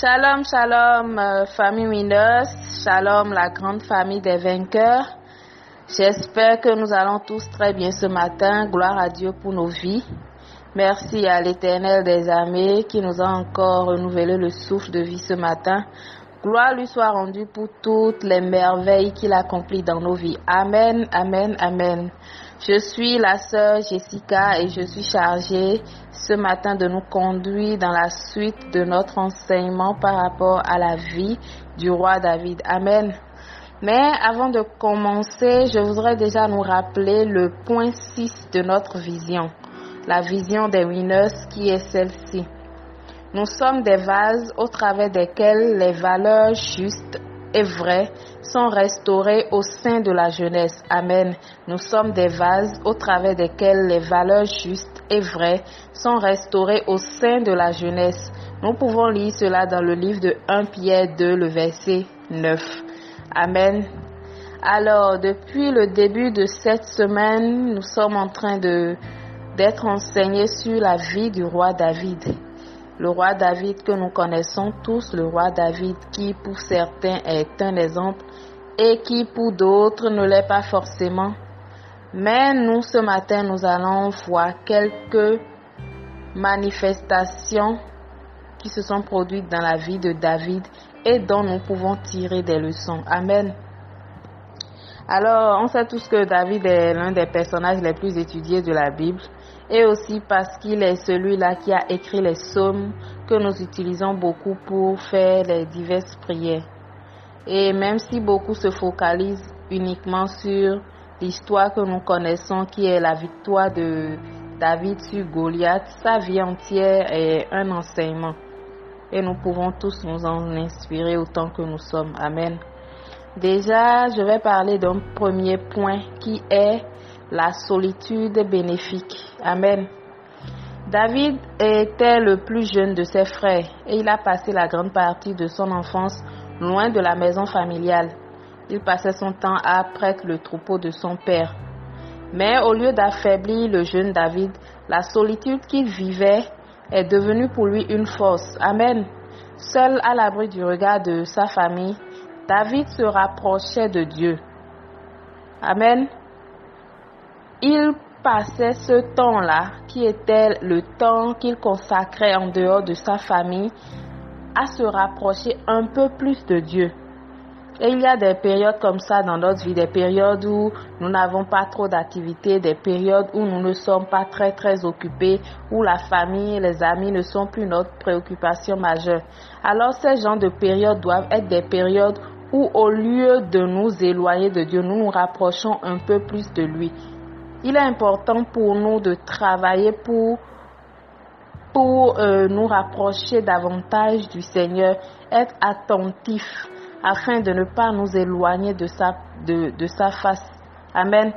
Shalom, shalom, euh, famille Winners. Shalom, la grande famille des vainqueurs. J'espère que nous allons tous très bien ce matin. Gloire à Dieu pour nos vies. Merci à l'Éternel des armées qui nous a encore renouvelé le souffle de vie ce matin. Gloire lui soit rendue pour toutes les merveilles qu'il accomplit dans nos vies. Amen, amen, amen. Je suis la sœur Jessica et je suis chargée ce matin de nous conduire dans la suite de notre enseignement par rapport à la vie du roi David. Amen. Mais avant de commencer, je voudrais déjà nous rappeler le point 6 de notre vision. La vision des winners qui est celle-ci. Nous sommes des vases au travers desquels les valeurs justes et vraies sont restaurées au sein de la jeunesse. Amen. Nous sommes des vases au travers desquels les valeurs justes et vraies sont restaurées au sein de la jeunesse. Nous pouvons lire cela dans le livre de 1 Pierre 2, le verset 9. Amen. Alors, depuis le début de cette semaine, nous sommes en train de d'être enseignés sur la vie du roi David. Le roi David que nous connaissons tous, le roi David qui pour certains est un exemple et qui pour d'autres ne l'est pas forcément. Mais nous, ce matin, nous allons voir quelques manifestations qui se sont produites dans la vie de David et dont nous pouvons tirer des leçons. Amen. Alors, on sait tous que David est l'un des personnages les plus étudiés de la Bible et aussi parce qu'il est celui-là qui a écrit les psaumes que nous utilisons beaucoup pour faire les diverses prières. Et même si beaucoup se focalisent uniquement sur l'histoire que nous connaissons, qui est la victoire de David sur Goliath, sa vie entière est un enseignement. Et nous pouvons tous nous en inspirer autant que nous sommes. Amen. Déjà, je vais parler d'un premier point qui est la solitude bénéfique. Amen. David était le plus jeune de ses frères et il a passé la grande partie de son enfance loin de la maison familiale. Il passait son temps à prêtre le troupeau de son père. Mais au lieu d'affaiblir le jeune David, la solitude qu'il vivait est devenue pour lui une force. Amen. Seul à l'abri du regard de sa famille, David se rapprochait de Dieu. Amen. Il passait ce temps-là, qui était le temps qu'il consacrait en dehors de sa famille, à se rapprocher un peu plus de Dieu. Et il y a des périodes comme ça dans notre vie, des périodes où nous n'avons pas trop d'activités, des périodes où nous ne sommes pas très très occupés, où la famille et les amis ne sont plus notre préoccupation majeure. Alors ces genres de périodes doivent être des périodes où au lieu de nous éloigner de Dieu, nous nous rapprochons un peu plus de lui. Il est important pour nous de travailler pour, pour euh, nous rapprocher davantage du Seigneur, être attentifs afin de ne pas nous éloigner de sa, de, de sa face. Amen.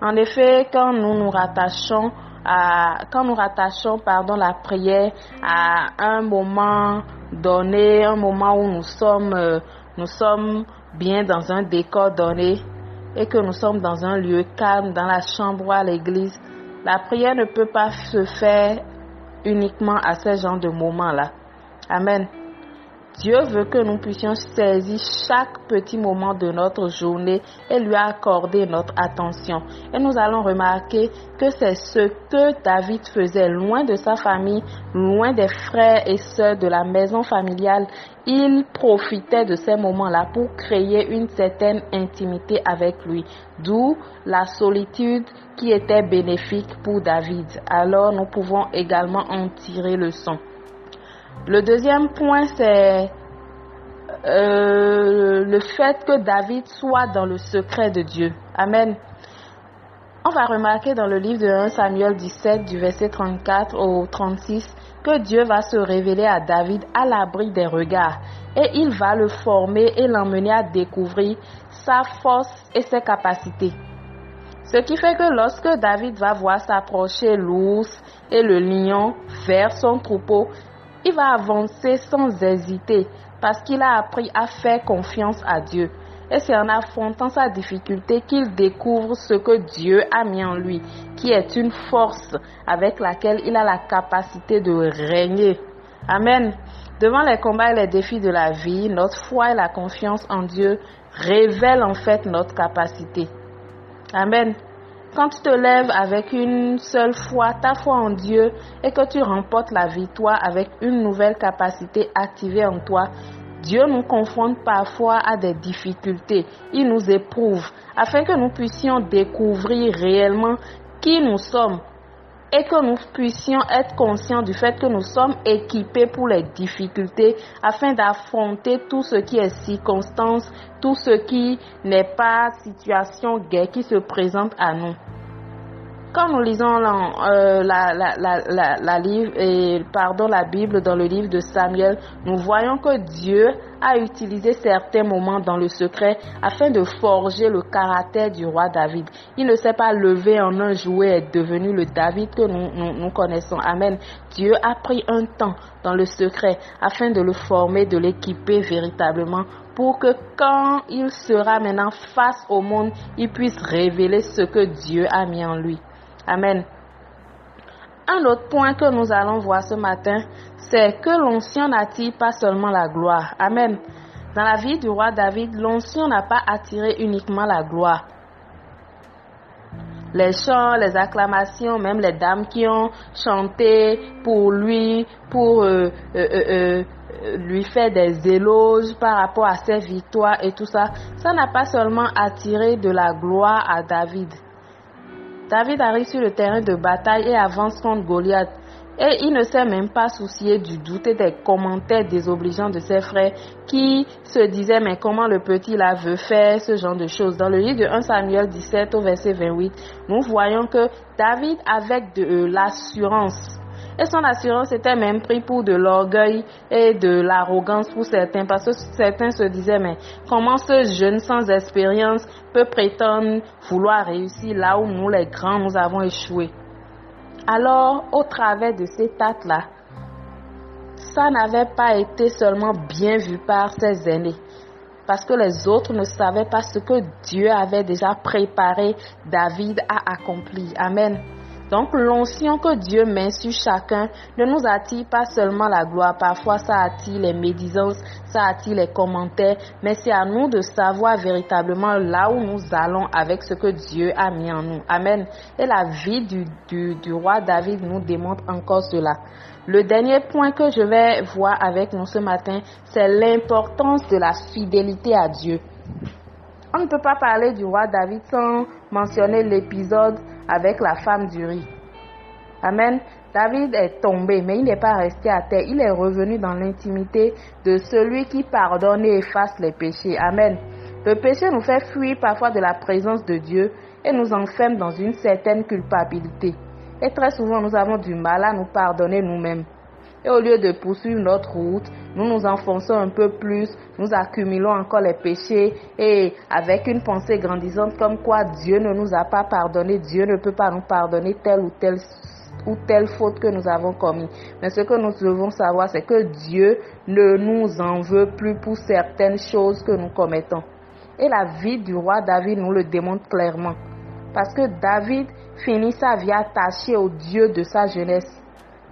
En effet, quand nous nous rattachons à, quand nous rattachons pardon, la prière à un moment donné, un moment où nous sommes, euh, nous sommes bien dans un décor donné et que nous sommes dans un lieu calme, dans la chambre ou à l'église, la prière ne peut pas se faire uniquement à ce genre de moments-là. Amen. Dieu veut que nous puissions saisir chaque petit moment de notre journée et lui accorder notre attention. Et nous allons remarquer que c'est ce que David faisait loin de sa famille, loin des frères et sœurs de la maison familiale. Il profitait de ces moments-là pour créer une certaine intimité avec lui, d'où la solitude qui était bénéfique pour David. Alors nous pouvons également en tirer le son. Le deuxième point, c'est euh, le fait que David soit dans le secret de Dieu. Amen. On va remarquer dans le livre de 1 Samuel 17, du verset 34 au 36, que Dieu va se révéler à David à l'abri des regards et il va le former et l'emmener à découvrir sa force et ses capacités. Ce qui fait que lorsque David va voir s'approcher l'ours et le lion vers son troupeau, il va avancer sans hésiter parce qu'il a appris à faire confiance à Dieu. Et c'est en affrontant sa difficulté qu'il découvre ce que Dieu a mis en lui, qui est une force avec laquelle il a la capacité de régner. Amen. Devant les combats et les défis de la vie, notre foi et la confiance en Dieu révèlent en fait notre capacité. Amen. Quand tu te lèves avec une seule foi, ta foi en Dieu, et que tu remportes la victoire avec une nouvelle capacité activée en toi, Dieu nous confronte parfois à des difficultés. Il nous éprouve afin que nous puissions découvrir réellement qui nous sommes et que nous puissions être conscients du fait que nous sommes équipés pour les difficultés afin d'affronter tout ce qui est circonstance, tout ce qui n'est pas situation guerre qui se présente à nous. Quand nous lisons euh, la, la, la, la, la Bible dans le livre de Samuel, nous voyons que Dieu a utilisé certains moments dans le secret afin de forger le caractère du roi David. Il ne s'est pas levé en un jouet et devenu le David que nous, nous connaissons. Amen. Dieu a pris un temps dans le secret afin de le former, de l'équiper véritablement pour que quand il sera maintenant face au monde, il puisse révéler ce que Dieu a mis en lui. Amen. Un autre point que nous allons voir ce matin, c'est que l'onction n'attire pas seulement la gloire. Amen. Dans la vie du roi David, l'onction n'a pas attiré uniquement la gloire. Les chants, les acclamations, même les dames qui ont chanté pour lui, pour euh, euh, euh, lui faire des éloges par rapport à ses victoires et tout ça, ça n'a pas seulement attiré de la gloire à David, David arrive sur le terrain de bataille et avance contre Goliath. Et il ne s'est même pas soucié du doute et des commentaires désobligeants de ses frères qui se disaient mais comment le petit là veut faire ce genre de choses? Dans le livre de 1 Samuel 17 au verset 28, nous voyons que David avec de euh, l'assurance et son assurance était même pris pour de l'orgueil et de l'arrogance pour certains, parce que certains se disaient, mais comment ce jeune sans expérience peut prétendre vouloir réussir là où nous, les grands, nous avons échoué? Alors, au travers de cet acte-là, ça n'avait pas été seulement bien vu par ses aînés, parce que les autres ne savaient pas ce que Dieu avait déjà préparé David à accomplir. Amen. Donc l'onction que Dieu met sur chacun ne nous attire pas seulement la gloire, parfois ça attire les médisances, ça attire les commentaires, mais c'est à nous de savoir véritablement là où nous allons avec ce que Dieu a mis en nous. Amen. Et la vie du, du, roi David nous démontre encore cela. Le dernier point que je vais voir avec nous ce matin, c'est l'importance de la fidélité à Dieu. On ne peut pas parler du roi David sans mentionner l'épisode avec la femme du riz. Amen. David est tombé, mais il n'est pas resté à terre. Il est revenu dans l'intimité de celui qui pardonne et efface les péchés. Amen. Le péché nous fait fuir parfois de la présence de Dieu et nous enferme dans une certaine culpabilité. Et très souvent, nous avons du mal à nous pardonner nous-mêmes. Et au lieu de poursuivre notre route, nous nous enfonçons un peu plus, nous accumulons encore les péchés et avec une pensée grandissante comme quoi Dieu ne nous a pas pardonné, Dieu ne peut pas nous pardonner telle ou telle ou telle faute que nous avons commis. Mais ce que nous devons savoir, c'est que Dieu ne nous en veut plus pour certaines choses que nous commettons. Et la vie du roi David nous le démontre clairement. Parce que David finit sa vie attachée au Dieu de sa jeunesse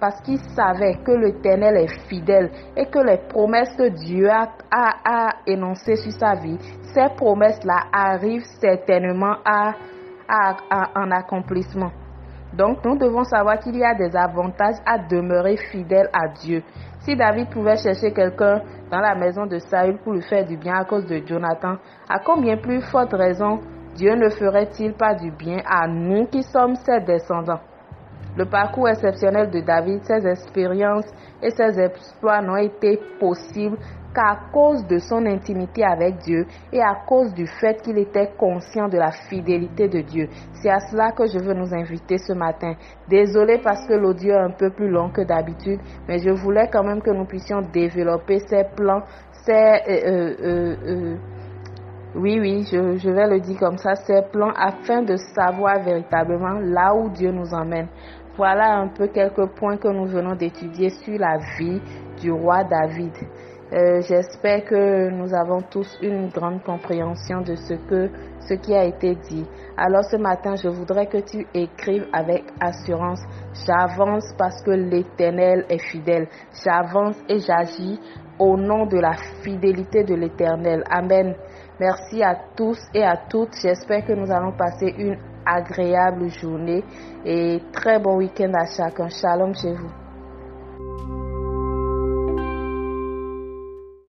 parce qu'il savait que l'Éternel est fidèle et que les promesses que Dieu a, a, énoncées sur sa vie, ces promesses-là arrivent certainement à, à, en accomplissement. Donc nous devons savoir qu'il y a des avantages à demeurer fidèle à Dieu. Si David pouvait chercher quelqu'un dans la maison de Saül pour lui faire du bien à cause de Jonathan, à combien plus forte raison Dieu ne ferait-il pas du bien à nous qui sommes ses descendants? Le parcours exceptionnel de David, ses expériences et ses exploits n'ont été possibles qu'à cause de son intimité avec Dieu et à cause du fait qu'il était conscient de la fidélité de Dieu. C'est à cela que je veux nous inviter ce matin. Désolé parce que l'audio est un peu plus long que d'habitude, mais je voulais quand même que nous puissions développer ces plans, ces... Euh, euh, euh, oui, oui, je, je vais le dire comme ça, ces plans afin de savoir véritablement là où Dieu nous emmène. Voilà un peu quelques points que nous venons d'étudier sur la vie du roi David. Euh, j'espère que nous avons tous une grande compréhension de ce que ce qui a été dit. Alors ce matin, je voudrais que tu écrives avec assurance. J'avance parce que l'Éternel est fidèle. J'avance et j'agis au nom de la fidélité de l'Éternel. Amen. Merci à tous et à toutes. J'espère que nous allons passer une agréable journée et très bon week-end à chacun. Shalom chez vous.